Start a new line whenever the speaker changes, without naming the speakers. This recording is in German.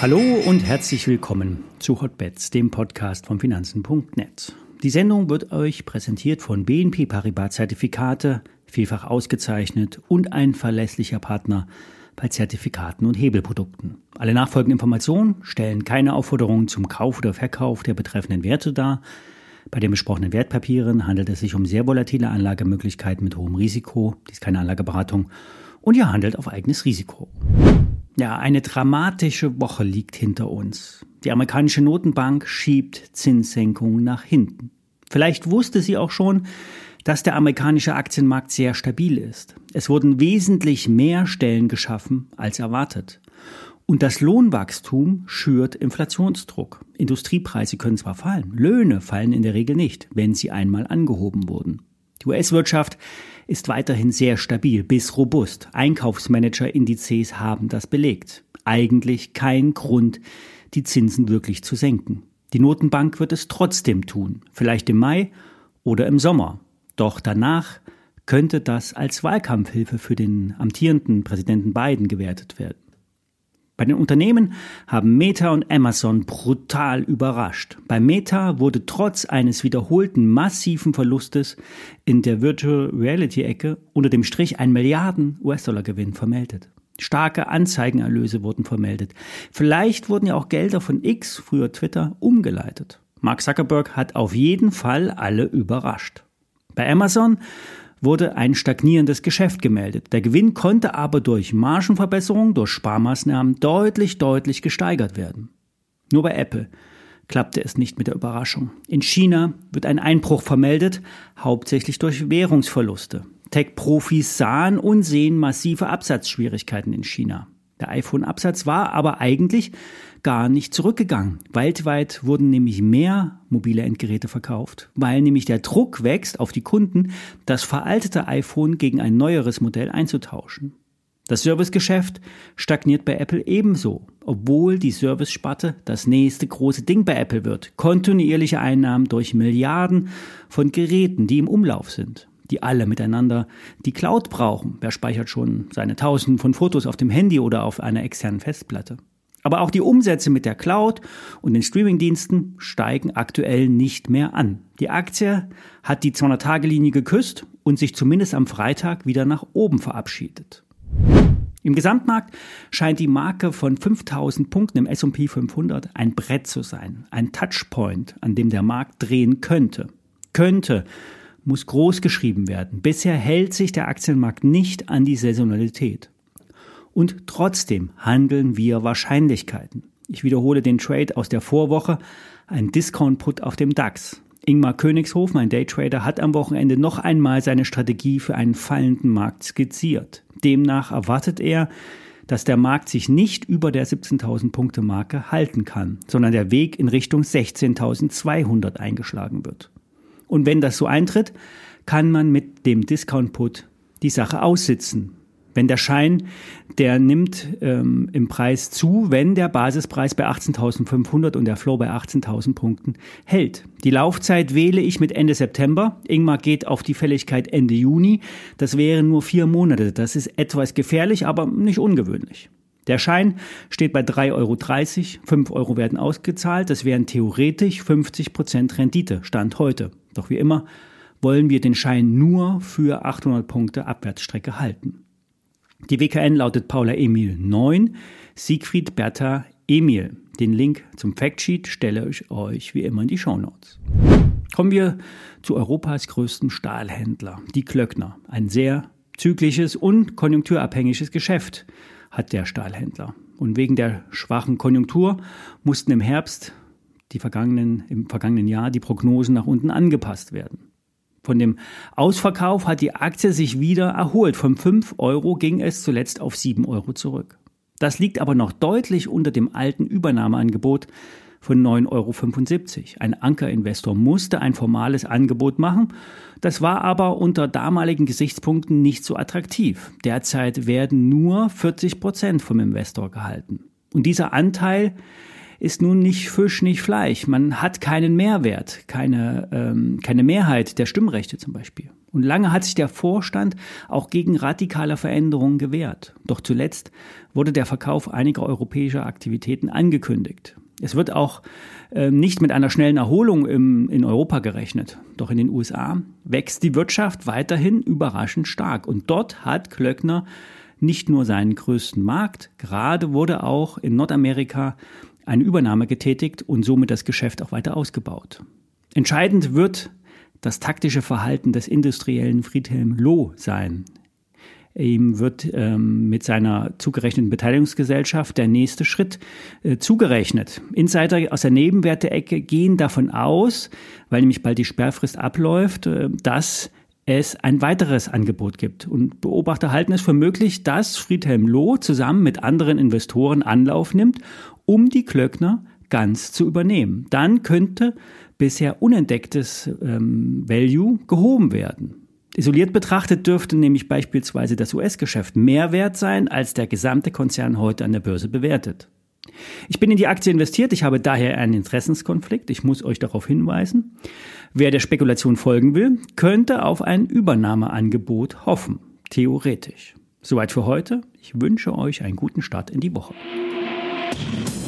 Hallo und herzlich willkommen zu Hotbets, dem Podcast von Finanzen.net. Die Sendung wird euch präsentiert von BNP Paribas Zertifikate, vielfach ausgezeichnet und ein verlässlicher Partner bei Zertifikaten und Hebelprodukten. Alle nachfolgenden Informationen stellen keine Aufforderungen zum Kauf oder Verkauf der betreffenden Werte dar. Bei den besprochenen Wertpapieren handelt es sich um sehr volatile Anlagemöglichkeiten mit hohem Risiko. Dies ist keine Anlageberatung und ihr handelt auf eigenes Risiko. Ja, eine dramatische Woche liegt hinter uns. Die amerikanische Notenbank schiebt Zinssenkungen nach hinten. Vielleicht wusste sie auch schon, dass der amerikanische Aktienmarkt sehr stabil ist. Es wurden wesentlich mehr Stellen geschaffen als erwartet. Und das Lohnwachstum schürt Inflationsdruck. Industriepreise können zwar fallen, Löhne fallen in der Regel nicht, wenn sie einmal angehoben wurden. Die US-Wirtschaft ist weiterhin sehr stabil bis robust. Einkaufsmanager-Indizes haben das belegt. Eigentlich kein Grund, die Zinsen wirklich zu senken. Die Notenbank wird es trotzdem tun, vielleicht im Mai oder im Sommer. Doch danach könnte das als Wahlkampfhilfe für den amtierenden Präsidenten Biden gewertet werden. Bei den Unternehmen haben Meta und Amazon brutal überrascht. Bei Meta wurde trotz eines wiederholten massiven Verlustes in der Virtual Reality Ecke unter dem Strich ein Milliarden US-Dollar Gewinn vermeldet. Starke Anzeigenerlöse wurden vermeldet. Vielleicht wurden ja auch Gelder von X, früher Twitter, umgeleitet. Mark Zuckerberg hat auf jeden Fall alle überrascht. Bei Amazon wurde ein stagnierendes Geschäft gemeldet. Der Gewinn konnte aber durch Margenverbesserung, durch Sparmaßnahmen deutlich, deutlich gesteigert werden. Nur bei Apple klappte es nicht mit der Überraschung. In China wird ein Einbruch vermeldet, hauptsächlich durch Währungsverluste. Tech-Profis sahen und sehen massive Absatzschwierigkeiten in China. Der iPhone-Absatz war aber eigentlich gar nicht zurückgegangen. Weltweit wurden nämlich mehr mobile Endgeräte verkauft, weil nämlich der Druck wächst auf die Kunden, das veraltete iPhone gegen ein neueres Modell einzutauschen. Das Servicegeschäft stagniert bei Apple ebenso, obwohl die Service-Sparte das nächste große Ding bei Apple wird. Kontinuierliche Einnahmen durch Milliarden von Geräten, die im Umlauf sind die alle miteinander die Cloud brauchen. Wer speichert schon seine Tausenden von Fotos auf dem Handy oder auf einer externen Festplatte? Aber auch die Umsätze mit der Cloud und den Streamingdiensten steigen aktuell nicht mehr an. Die Aktie hat die 200-Tage-Linie geküsst und sich zumindest am Freitag wieder nach oben verabschiedet. Im Gesamtmarkt scheint die Marke von 5000 Punkten im S&P 500 ein Brett zu sein, ein Touchpoint, an dem der Markt drehen könnte. Könnte muss groß geschrieben werden. Bisher hält sich der Aktienmarkt nicht an die Saisonalität. Und trotzdem handeln wir Wahrscheinlichkeiten. Ich wiederhole den Trade aus der Vorwoche, ein Discount-Put auf dem DAX. Ingmar Königshof, mein Daytrader, hat am Wochenende noch einmal seine Strategie für einen fallenden Markt skizziert. Demnach erwartet er, dass der Markt sich nicht über der 17.000 Punkte Marke halten kann, sondern der Weg in Richtung 16.200 eingeschlagen wird. Und wenn das so eintritt, kann man mit dem Discount Put die Sache aussitzen. Wenn der Schein, der nimmt ähm, im Preis zu, wenn der Basispreis bei 18.500 und der Flow bei 18.000 Punkten hält. Die Laufzeit wähle ich mit Ende September. Ingmar geht auf die Fälligkeit Ende Juni. Das wären nur vier Monate. Das ist etwas gefährlich, aber nicht ungewöhnlich. Der Schein steht bei 3,30 Euro, 5 Euro werden ausgezahlt, das wären theoretisch 50 Prozent Rendite, Stand heute. Doch wie immer wollen wir den Schein nur für 800 Punkte Abwärtsstrecke halten. Die WKN lautet Paula Emil 9, Siegfried Bertha Emil. Den Link zum Factsheet stelle ich euch wie immer in die Shownotes. Kommen wir zu Europas größtem Stahlhändler, die Klöckner. Ein sehr zyklisches und konjunkturabhängiges Geschäft hat der Stahlhändler. Und wegen der schwachen Konjunktur mussten im Herbst die vergangenen, im vergangenen Jahr die Prognosen nach unten angepasst werden. Von dem Ausverkauf hat die Aktie sich wieder erholt. Von 5 Euro ging es zuletzt auf 7 Euro zurück. Das liegt aber noch deutlich unter dem alten Übernahmeangebot von 9,75 Euro. Ein Ankerinvestor musste ein formales Angebot machen. Das war aber unter damaligen Gesichtspunkten nicht so attraktiv. Derzeit werden nur 40 Prozent vom Investor gehalten. Und dieser Anteil ist nun nicht Fisch, nicht Fleisch. Man hat keinen Mehrwert, keine, ähm, keine Mehrheit der Stimmrechte zum Beispiel. Und lange hat sich der Vorstand auch gegen radikale Veränderungen gewehrt. Doch zuletzt wurde der Verkauf einiger europäischer Aktivitäten angekündigt. Es wird auch äh, nicht mit einer schnellen Erholung im, in Europa gerechnet. Doch in den USA wächst die Wirtschaft weiterhin überraschend stark. Und dort hat Klöckner nicht nur seinen größten Markt, gerade wurde auch in Nordamerika eine Übernahme getätigt und somit das Geschäft auch weiter ausgebaut. Entscheidend wird das taktische Verhalten des industriellen Friedhelm Loh sein. Ihm wird ähm, mit seiner zugerechneten Beteiligungsgesellschaft der nächste Schritt äh, zugerechnet. Insider aus der Nebenwerteecke gehen davon aus, weil nämlich bald die Sperrfrist abläuft, äh, dass es ein weiteres Angebot gibt. Und Beobachter halten es für möglich, dass Friedhelm Loh zusammen mit anderen Investoren Anlauf nimmt, um die Klöckner ganz zu übernehmen. Dann könnte bisher unentdecktes ähm, Value gehoben werden. Isoliert betrachtet dürfte nämlich beispielsweise das US-Geschäft mehr wert sein, als der gesamte Konzern heute an der Börse bewertet. Ich bin in die Aktie investiert, ich habe daher einen Interessenskonflikt, ich muss euch darauf hinweisen. Wer der Spekulation folgen will, könnte auf ein Übernahmeangebot hoffen, theoretisch. Soweit für heute. Ich wünsche euch einen guten Start in die Woche. Thank you.